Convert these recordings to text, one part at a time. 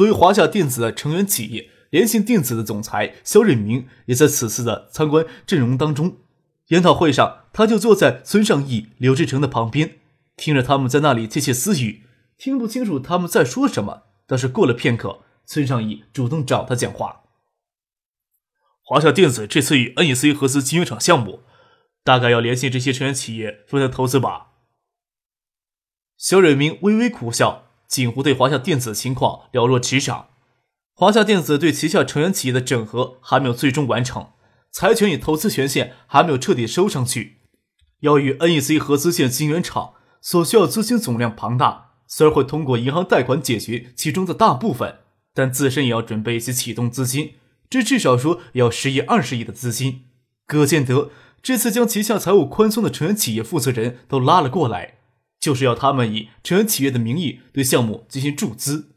作为华夏电子的成员企业，联信电子的总裁肖瑞明也在此次的参观阵容当中。研讨会上，他就坐在孙尚义、刘志成的旁边，听着他们在那里窃窃私语，听不清楚他们在说什么。但是过了片刻，孙尚义主动找他讲话：“华夏电子这次与 NEC 合资晶圆厂项目，大概要联系这些成员企业分担投资吧？”肖瑞明微微苦笑。锦湖对华夏电子的情况了若指掌，华夏电子对旗下成员企业的整合还没有最终完成，财权与投资权限还没有彻底收上去，要与 NEC 合资建晶圆厂所需要资金总量庞大，虽然会通过银行贷款解决其中的大部分，但自身也要准备一些启动资金，这至少说要十亿二十亿的资金。葛建德这次将旗下财务宽松的成员企业负责人都拉了过来。就是要他们以成员企业的名义对项目进行注资。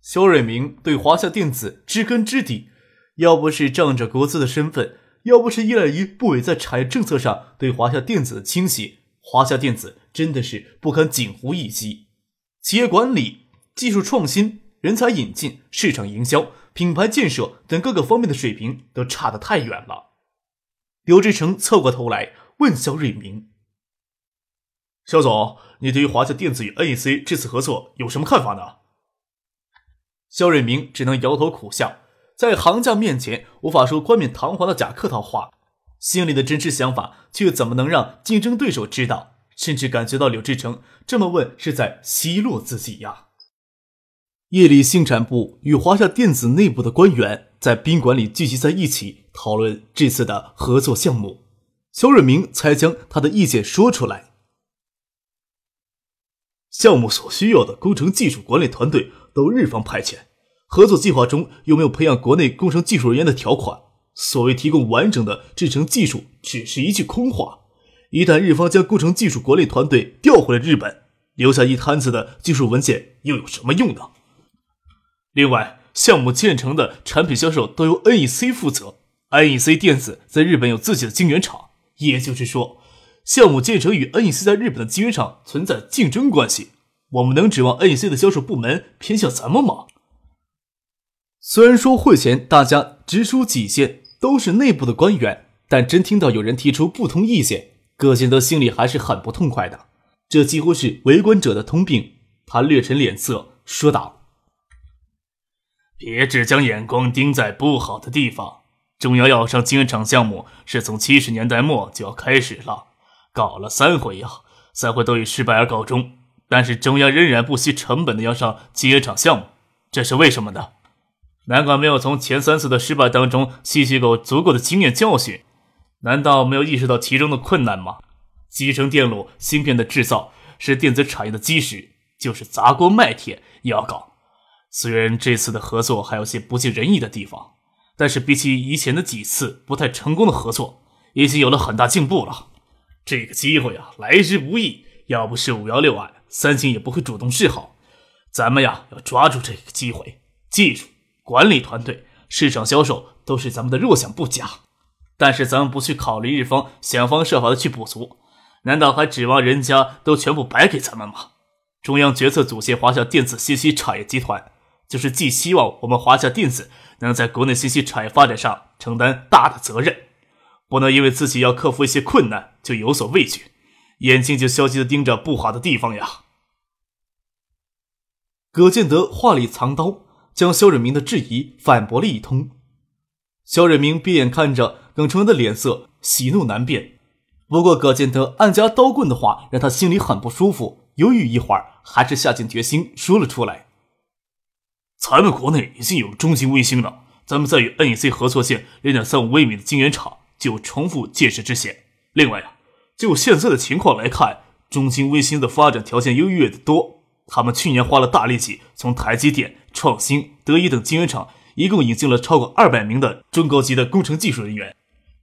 肖瑞明对华夏电子知根知底，要不是仗着国资的身份，要不是依赖于部委在产业政策上对华夏电子的倾斜，华夏电子真的是不堪锦湖一击。企业管理、技术创新、人才引进、市场营销、品牌建设等各个方面的水平都差得太远了。刘志成侧过头来问肖瑞明。肖总，你对于华夏电子与 NEC 这次合作有什么看法呢？肖瑞明只能摇头苦笑，在行家面前无法说冠冕堂皇的假客套话，心里的真实想法却怎么能让竞争对手知道？甚至感觉到柳志成这么问是在奚落自己呀。夜里，信产部与华夏电子内部的官员在宾馆里聚集在一起，讨论这次的合作项目。肖瑞明才将他的意见说出来。项目所需要的工程技术管理团队都日方派遣，合作计划中有没有培养国内工程技术人员的条款？所谓提供完整的制程技术，只是一句空话。一旦日方将工程技术管理团队调回了日本，留下一摊子的技术文件又有什么用呢？另外，项目建成的产品销售都由 NEC 负责，NEC 电子在日本有自己的晶圆厂，也就是说。项目建成与 NEC 在日本的晶圆厂存在竞争关系，我们能指望 NEC 的销售部门偏向咱们吗？虽然说会前大家直抒己见，都是内部的官员，但真听到有人提出不同意见，葛建德心里还是很不痛快的。这几乎是围观者的通病。他略沉脸色，说道：“别只将眼光盯在不好的地方。中央要上晶圆厂项目，是从七十年代末就要开始了。”搞了三回呀，三回都以失败而告终。但是中央仍然不惜成本的要上晶圆厂项目，这是为什么呢？难怪没有从前三次的失败当中吸取够足够的经验教训？难道没有意识到其中的困难吗？集成电路芯片的制造是电子产业的基石，就是砸锅卖铁也要搞。虽然这次的合作还有些不尽人意的地方，但是比起以前的几次不太成功的合作，已经有了很大进步了。这个机会啊，来之不易。要不是五幺六案，三星也不会主动示好。咱们呀，要抓住这个机会。技术、管理团队、市场销售都是咱们的弱项，不假。但是咱们不去考虑日方想方设法的去补足，难道还指望人家都全部白给咱们吗？中央决策组建华夏电子信息产业集团，就是寄希望我们华夏电子能在国内信息产业发展上承担大的责任。不能因为自己要克服一些困难就有所畏惧，眼睛就消极的盯着不好的地方呀。葛建德话里藏刀，将肖忍明的质疑反驳了一通。肖忍明闭眼看着耿成文的脸色，喜怒难辨。不过葛建德暗夹刀棍的话让他心里很不舒服，犹豫一会儿，还是下定决心说了出来：“咱们国内已经有中型卫星了，咱们在与 NEC 合作建零点三五微米的晶圆厂。”就重复建设之嫌。另外啊，就现在的情况来看，中兴微星的发展条件优越的多。他们去年花了大力气从台积电创新、德仪等晶圆厂一共引进了超过二百名的中高级的工程技术人员。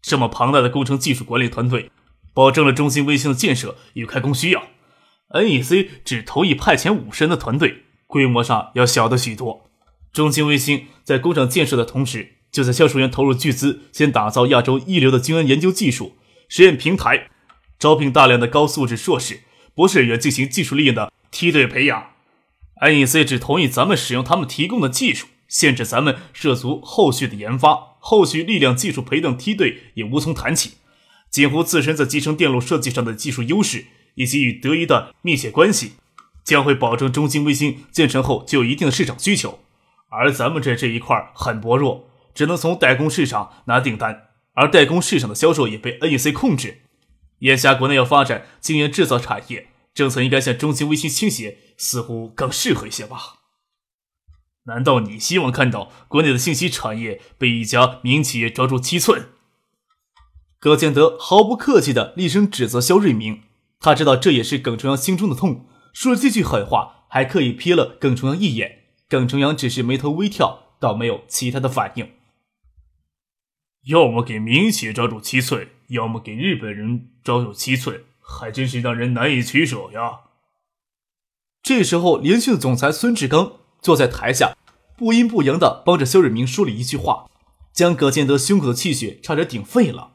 这么庞大的工程技术管理团队，保证了中兴卫星的建设与开工需要。NEC 只同意派遣五十人的团队，规模上要小的许多。中兴卫星在工厂建设的同时，就在销售员投入巨资，先打造亚洲一流的晶圆研究技术实验平台，招聘大量的高素质硕士、博士人员进行技术力量的梯队培养。NEC 只同意咱们使用他们提供的技术，限制咱们涉足后续的研发，后续力量技术培养梯队也无从谈起。锦湖自身在集成电路设计上的技术优势。以及与德仪的密切关系，将会保证中兴卫星建成后就有一定的市场需求。而咱们这这一块很薄弱，只能从代工市场拿订单，而代工市场的销售也被 NEC 控制。眼下国内要发展晶圆制造产业，政策应该向中芯微星倾斜，似乎更适合一些吧？难道你希望看到国内的信息产业被一家民营企业抓住七寸？葛建德毫不客气地厉声指责肖瑞明。他知道这也是耿重阳心中的痛，说了这句狠话，还刻意瞥了耿重阳一眼。耿重阳只是眉头微跳，倒没有其他的反应。要么给民企业抓住七寸，要么给日本人抓住七寸，还真是让人难以取舍呀。这时候，联讯总裁孙志刚坐在台下，不阴不阳的帮着肖瑞明说了一句话，将葛建德胸口的气血差点顶废了。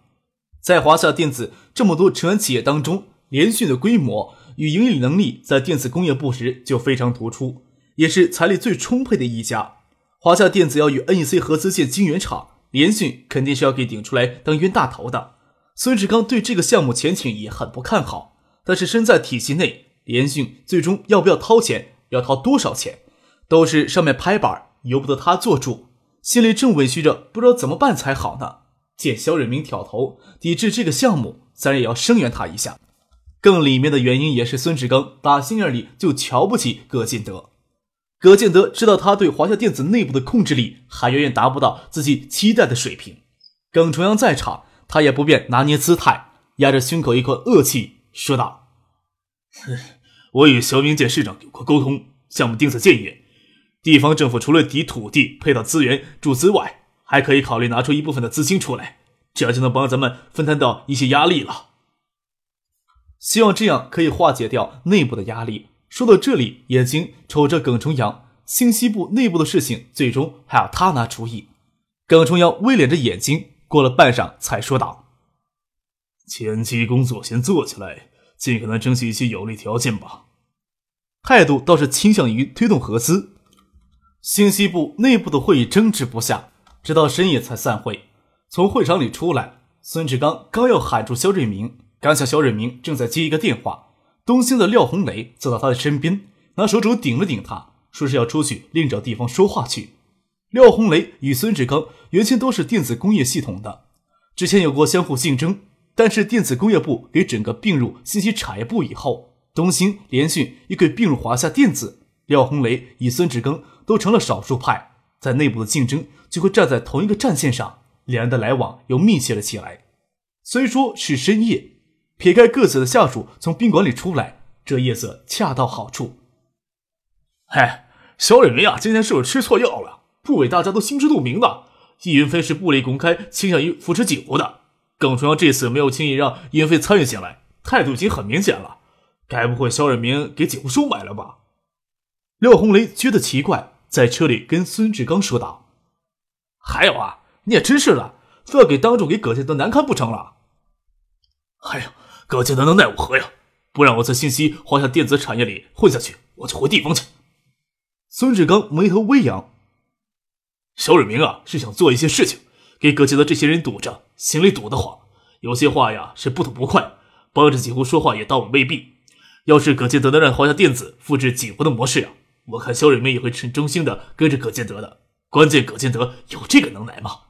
在华夏电子这么多成员企业当中，联讯的规模与盈利能力在电子工业部时就非常突出，也是财力最充沛的一家。华夏电子要与 NEC 合资建晶圆厂，联讯肯定是要给顶出来当冤大头的。孙志刚对这个项目前景也很不看好，但是身在体系内，联讯最终要不要掏钱，要掏多少钱，都是上面拍板，由不得他做主。心里正委屈着，不知道怎么办才好呢。见肖瑞明挑头抵制这个项目，自然也要声援他一下。更里面的原因也是孙志刚打心眼里就瞧不起葛建德。葛建德知道他对华夏电子内部的控制力还远远达不到自己期待的水平。耿重阳在场，他也不便拿捏姿态，压着胸口一口恶气说道：“ 我与肖明建市长有过沟通，项目定在建业，地方政府除了抵土地配套资源注资外，还可以考虑拿出一部分的资金出来，这样就能帮咱们分摊到一些压力了。”希望这样可以化解掉内部的压力。说到这里，眼睛瞅着耿重阳，信息部内部的事情最终还要他拿主意。耿重阳微敛着眼睛，过了半晌才说道：“前期工作先做起来，尽可能争取一些有利条件吧。”态度倒是倾向于推动合资。信息部内部的会议争执不下，直到深夜才散会。从会场里出来，孙志刚刚要喊住肖瑞明。刚想肖瑞明正在接一个电话，东兴的廖红雷走到他的身边，拿手肘顶了顶他，说是要出去另找地方说话去。廖红雷与孙志刚原先都是电子工业系统的，之前有过相互竞争，但是电子工业部给整个并入信息产业部以后，东兴、联讯又给并入华夏电子，廖红雷与孙志刚都成了少数派，在内部的竞争就会站在同一个战线上，两人的来往又密切了起来。虽说是深夜。撇开各自的下属从宾馆里出来，这夜色恰到好处。嗨，肖瑞明啊，今天是不是吃错药了？部委大家都心知肚明的，易云飞是不利公开倾向于扶持景湖的。耿重阳这次没有轻易让易云飞参与进来，态度已经很明显了。该不会肖瑞明给景湖收买了吧？廖红雷觉得奇怪，在车里跟孙志刚说道：“还有啊，你也真是的，非要给当众给葛建德难堪不成了？哎呀！”葛建德能奈我何呀？不让我在信息华夏电子产业里混下去，我就回地方去。孙志刚眉头微扬。肖瑞明啊，是想做一些事情，给葛建德这些人堵着，心里堵得慌。有些话呀是不吐不快，帮着锦湖说话也倒未必。要是葛建德能让华夏电子复制锦湖的模式呀，我看肖瑞明也会趁中心的跟着葛建德的。关键葛建德有这个能耐吗？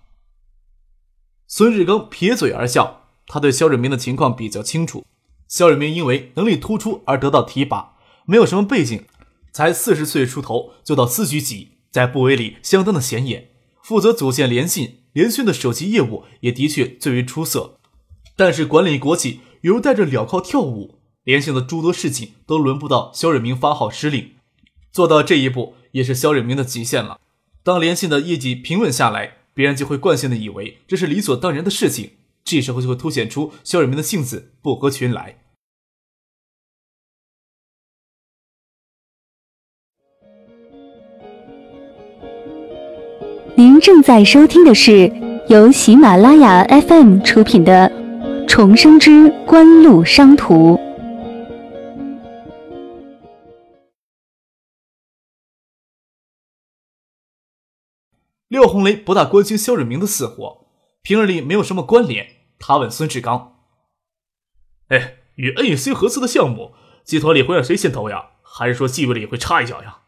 孙志刚撇嘴而笑。他对肖瑞明的情况比较清楚。肖瑞明因为能力突出而得到提拔，没有什么背景，才四十岁出头就到司局级，在部委里相当的显眼。负责组建联信、联讯的手机业务也的确最为出色。但是管理国企犹如带着镣铐跳舞，联信的诸多事情都轮不到肖瑞明发号施令。做到这一步，也是肖忍明的极限了。当联信的业绩平稳下来，别人就会惯性的以为这是理所当然的事情，这时候就会凸显出肖忍明的性子不合群来。您正在收听的是由喜马拉雅 FM 出品的《重生之官路商途》。廖红雷不大关心肖忍明的死活，平日里没有什么关联。他问孙志刚：“哎，与 NEC 合资的项目，集团里会让谁先投呀？还是说纪委里会插一脚呀？”“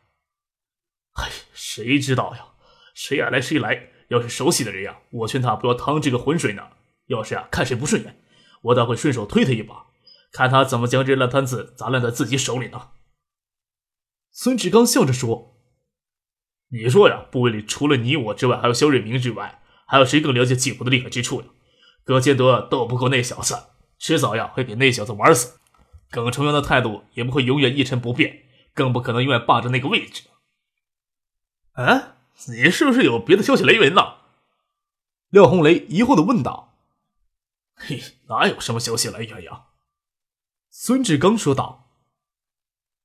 哎，谁知道呀？谁爱来谁来。要是熟悉的人呀，我劝他不要趟这个浑水呢。要是啊，看谁不顺眼，我倒会顺手推他一把，看他怎么将这烂摊子砸烂在自己手里呢。”孙志刚笑着说。你说呀，部委里除了你我之外，还有肖瑞明之外，还有谁更了解季虎的厉害之处呀？葛建德斗不过那小子，迟早呀会给那小子玩死。耿崇阳的态度也不会永远一成不变，更不可能永远霸着那个位置。啊，你是不是有别的消息来源呢？廖红雷疑惑的问道。嘿，哪有什么消息来源呀？孙志刚说道。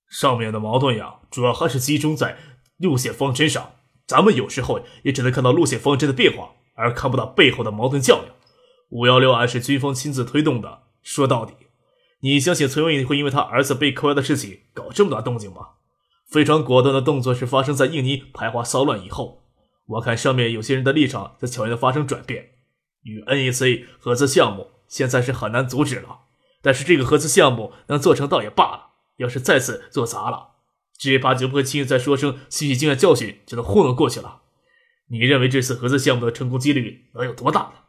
上面的矛盾呀，主要还是集中在。路线方针上，咱们有时候也只能看到路线方针的变化，而看不到背后的矛盾较量。五幺六案是军方亲自推动的，说到底，你相信崔文义会因为他儿子被扣押的事情搞这么大动静吗？非常果断的动作是发生在印尼排华骚乱以后。我看上面有些人的立场在悄然的发生转变。与 NEC 合资项目现在是很难阻止了，但是这个合资项目能做成倒也罢了，要是再次做砸了。只怕就不会轻易再说声吸取经验教训就能糊弄过去了。你认为这次合资项目的成功几率能有多大？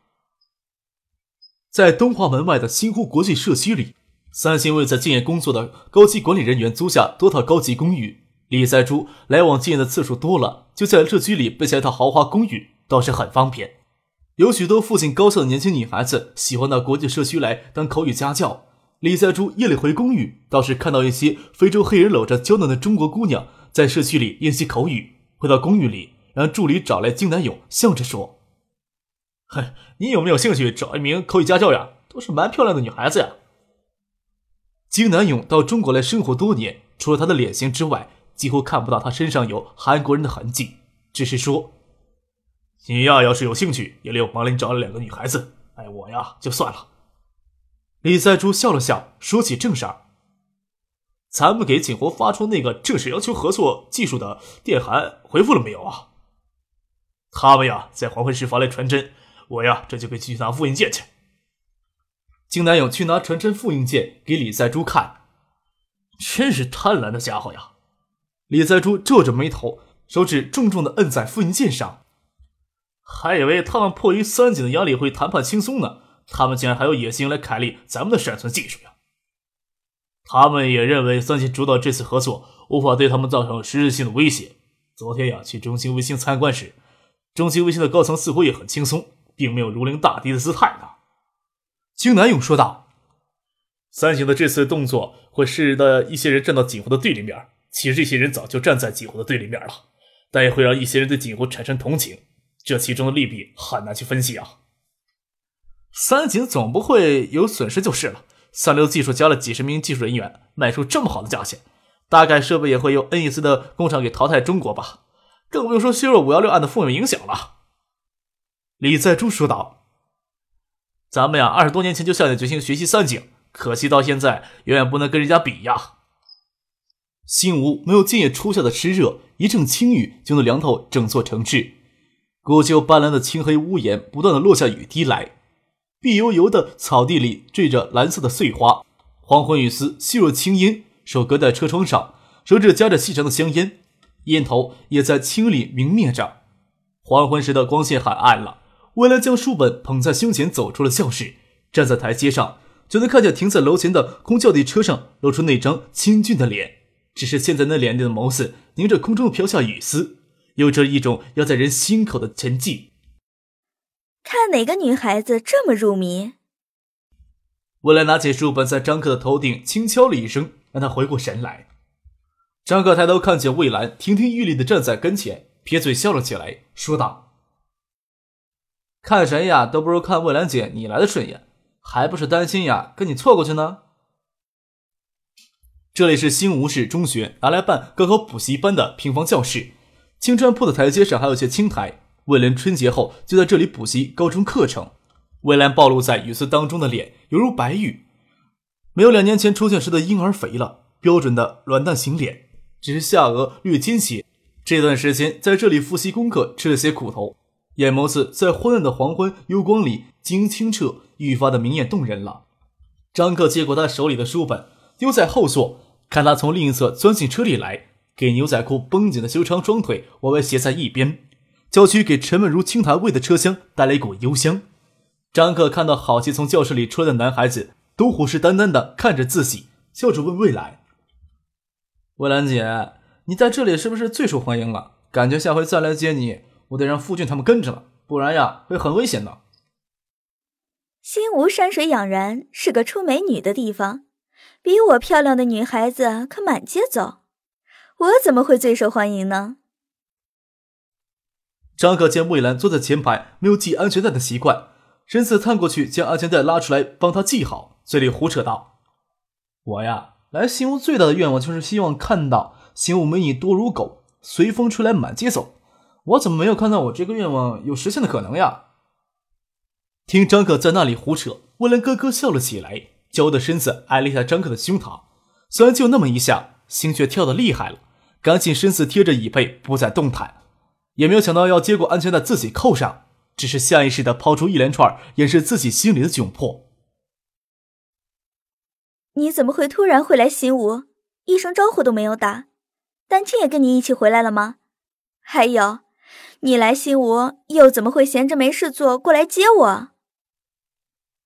在东华门外的新湖国际社区里，三星为在建业工作的高级管理人员租下多套高级公寓。李在珠来往建业的次数多了，就在社区里备下一套豪华公寓，倒是很方便。有许多父亲高校的年轻女孩子喜欢到国际社区来当口语家教。李在珠夜里回公寓，倒是看到一些非洲黑人搂着娇嫩的中国姑娘在社区里练习口语。回到公寓里，让助理找来金南勇，笑着说：“嗨，你有没有兴趣找一名口语家教呀？都是蛮漂亮的女孩子呀。”金南勇到中国来生活多年，除了他的脸型之外，几乎看不到他身上有韩国人的痕迹。只是说：“你呀，要是有兴趣，也留忙里找了两个女孩子。哎，我呀，就算了。”李在珠笑了笑，说起正事儿：“咱们给景湖发出那个正式要求合作技术的电函回复了没有啊？”他们呀，在黄昏时发来传真，我呀，这就给去拿复印件去。金南勇去拿传真复印件给李在珠看，真是贪婪的家伙呀！李在珠皱着眉头，手指重重的摁在复印件上，还以为他们迫于三井的压力会谈判轻松呢。他们竟然还有野心来凯利咱们的闪存技术呀！他们也认为三井主导这次合作无法对他们造成实质性的威胁。昨天呀，去中兴卫星参观时，中兴卫星的高层似乎也很轻松，并没有如临大敌的姿态呢。金南勇说道：“三井的这次动作会使得一些人站到锦湖的对立面，其实这些人早就站在锦湖的对立面了，但也会让一些人对锦湖产生同情。这其中的利弊很难去分析啊。”三井总不会有损失就是了。三流技术加了几十名技术人员，卖出这么好的价钱，大概设备也会由 NEC 的工厂给淘汰中国吧。更不用说削弱五幺六案的负面影响了。李在珠说道：“咱们呀，二十多年前就下定决心学习三井，可惜到现在远远不能跟人家比呀。”新屋没有建业初夏的湿热，一阵轻雨就能凉透整座城市。古旧斑斓的青黑屋檐不断的落下雨滴来。碧油油的草地里缀着蓝色的碎花，黄昏雨丝细若青烟，手搁在车窗上，手指夹着细长的香烟，烟头也在青里明灭着。黄昏时的光线很暗了。魏兰将书本捧在胸前，走出了教室，站在台阶上，就能看见停在楼前的空轿地车上露出那张清俊的脸。只是现在那脸里的眸子凝着空中飘下雨丝，有着一种压在人心口的沉寂。看哪个女孩子这么入迷？未来拿起书本，在张克的头顶轻敲了一声，让他回过神来。张克抬头看见魏兰亭亭玉立的站在跟前，撇嘴笑了起来，说道：“看谁呀，都不如看魏兰姐你来的顺眼，还不是担心呀，跟你错过去呢。”这里是新吴市中学拿来办高考补习班的平房教室，青砖铺的台阶上还有些青苔。魏兰春节后就在这里补习高中课程。魏兰暴露在雨丝当中的脸犹如白玉，没有两年前出现时的婴儿肥了，标准的卵蛋型脸，只是下颚略尖些。这段时间在这里复习功课，吃了些苦头，眼眸子在昏暗的黄昏幽光里晶莹清澈，愈发的明艳动人了。张克接过他手里的书本。丢在后座，看他从另一侧钻进车里来，给牛仔裤绷紧的修长双腿往外斜在一边，郊区给沉稳如青苔味的车厢带来一股幽香。张克看到好奇从教室里出来的男孩子，都虎视眈眈地看着自己，笑着问未来：“蔚兰姐，你在这里是不是最受欢迎了？感觉下回再来接你，我得让傅俊他们跟着了，不然呀会很危险的。”新吴山水养然，是个出美女的地方。比我漂亮的女孩子可满街走，我怎么会最受欢迎呢？张可见魏兰坐在前排，没有系安全带的习惯，身子探过去将安全带拉出来帮她系好，嘴里胡扯道：“我呀，来新屋最大的愿望就是希望看到新屋美女多如狗，随风吹来满街走。我怎么没有看到我这个愿望有实现的可能呀？”听张可在那里胡扯，威廉咯咯笑了起来。娇的身子挨了一下张克的胸膛，虽然就那么一下，心却跳得厉害了，赶紧身子贴着椅背，不再动弹。也没有想到要接过安全带自己扣上，只是下意识的抛出一连串掩饰自己心里的窘迫。你怎么会突然回来新屋？一声招呼都没有打。丹青也跟你一起回来了吗？还有，你来新屋又怎么会闲着没事做过来接我？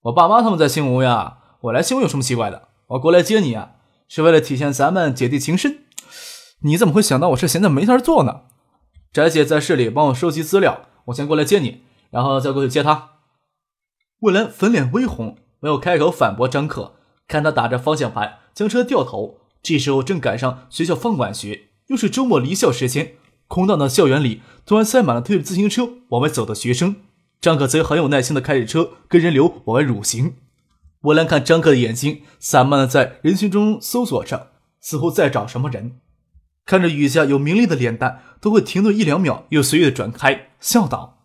我爸妈他们在新屋呀。我来新屋有什么奇怪的？我过来接你啊，是为了体现咱们姐弟情深。你怎么会想到我是闲着没事儿做呢？翟姐在市里帮我收集资料，我先过来接你，然后再过去接她。魏兰粉脸微红，没有开口反驳张克，看他打着方向盘将车掉头。这时候正赶上学校放晚学，又是周末离校时间，空荡的校园里突然塞满了推着自行车往外走的学生。张可则很有耐心的开着车跟人流往外蠕行。我兰看张克的眼睛散漫的在人群中搜索着，似乎在找什么人。看着雨下有明丽的脸蛋，都会停顿一两秒，又随意的转开，笑道：“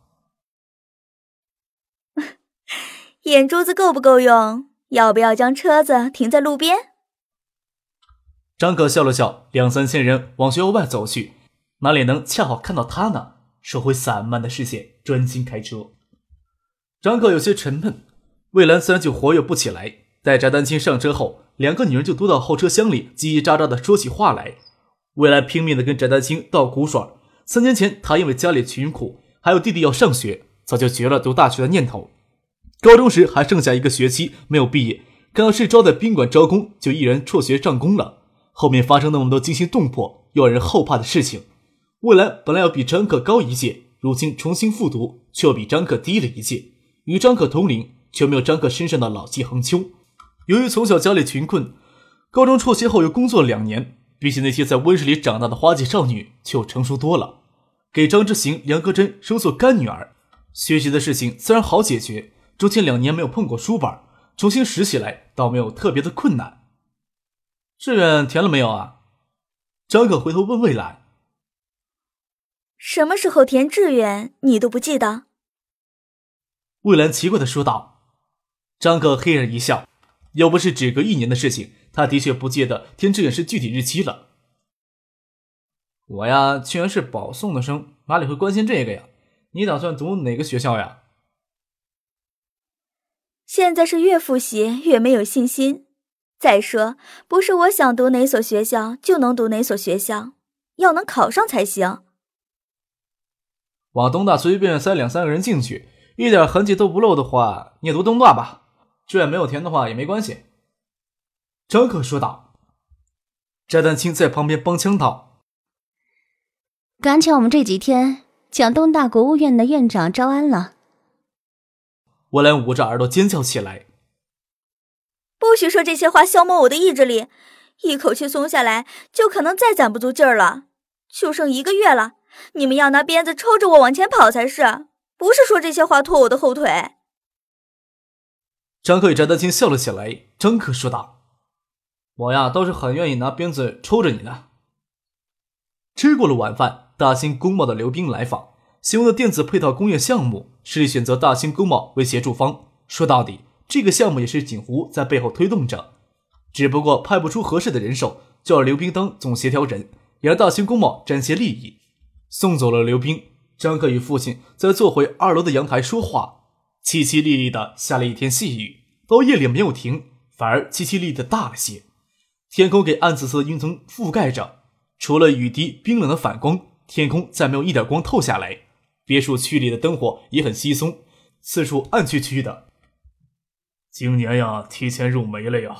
眼珠子够不够用？要不要将车子停在路边？”张可笑了笑，两三千人往学校外走去，哪里能恰好看到他呢？收回散漫的视线，专心开车。张克有些沉闷。魏兰自然就活跃不起来。待翟丹青上车后，两个女人就躲到后车厢里，叽叽喳喳地说起话来。魏兰拼命地跟翟丹青道苦水。三年前，她因为家里穷苦，还有弟弟要上学，早就绝了读大学的念头。高中时还剩下一个学期没有毕业，刚到市招待宾馆招工，就毅然辍学上工了。后面发生那么多惊心动魄又让人后怕的事情，未来本来要比张可高一届，如今重新复读，却又比张可低了一届，与张可同龄。却没有张克身上的老气横秋。由于从小家里贫困，高中辍学后又工作了两年，比起那些在温室里长大的花季少女，就成熟多了。给张之行、梁格珍收做干女儿，学习的事情自然好解决。中间两年没有碰过书本，重新拾起来倒没有特别的困难。志愿填了没有啊？张可回头问魏兰：“什么时候填志愿，你都不记得？”魏兰奇怪的说道。张克嘿然一笑，又不是只隔一年的事情，他的确不记得填志愿是具体日期了。我呀，居然是保送的生，哪里会关心这个呀？你打算读哪个学校呀？现在是越复习越没有信心。再说，不是我想读哪所学校就能读哪所学校，要能考上才行。往东大随便塞两三个人进去，一点痕迹都不露的话，你也读东大吧。志愿没有填的话也没关系，张可说道。翟丹青在旁边帮腔道：“赶巧我们这几天讲东大国务院的院长招安了。”我兰捂着耳朵尖叫起来：“不许说这些话，消磨我的意志力！一口气松下来，就可能再攒不足劲儿了。就剩一个月了，你们要拿鞭子抽着我往前跑才是，不是说这些话拖我的后腿。张克与翟丹青笑了起来。张克说道：“我呀，倒是很愿意拿鞭子抽着你呢。”吃过了晚饭，大兴工贸的刘斌来访，询问的电子配套工业项目，是选择大兴工贸为协助方。说到底，这个项目也是锦湖在背后推动着，只不过派不出合适的人手，就让刘斌当总协调人，也让大兴工贸沾些利益。送走了刘斌，张克与父亲在坐回二楼的阳台说话。淅淅沥沥的下了一天细雨，到夜里没有停，反而淅淅沥的大了些。天空给暗紫色的云层覆盖着，除了雨滴冰冷的反光，天空再没有一点光透下来。别墅区里的灯火也很稀松，四处暗黢黢的。今年呀，提前入梅了呀。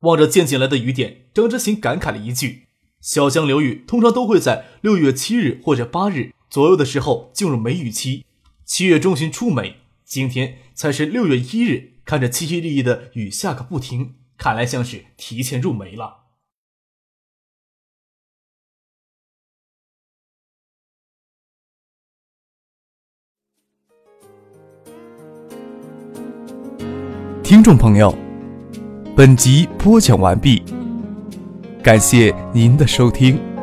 望着渐进来的雨点，张之行感慨了一句：“小江流域通常都会在六月七日或者八日左右的时候进入梅雨期。”七月中旬出梅，今天才是六月一日。看着淅淅沥沥的雨下个不停，看来像是提前入梅了。听众朋友，本集播讲完毕，感谢您的收听。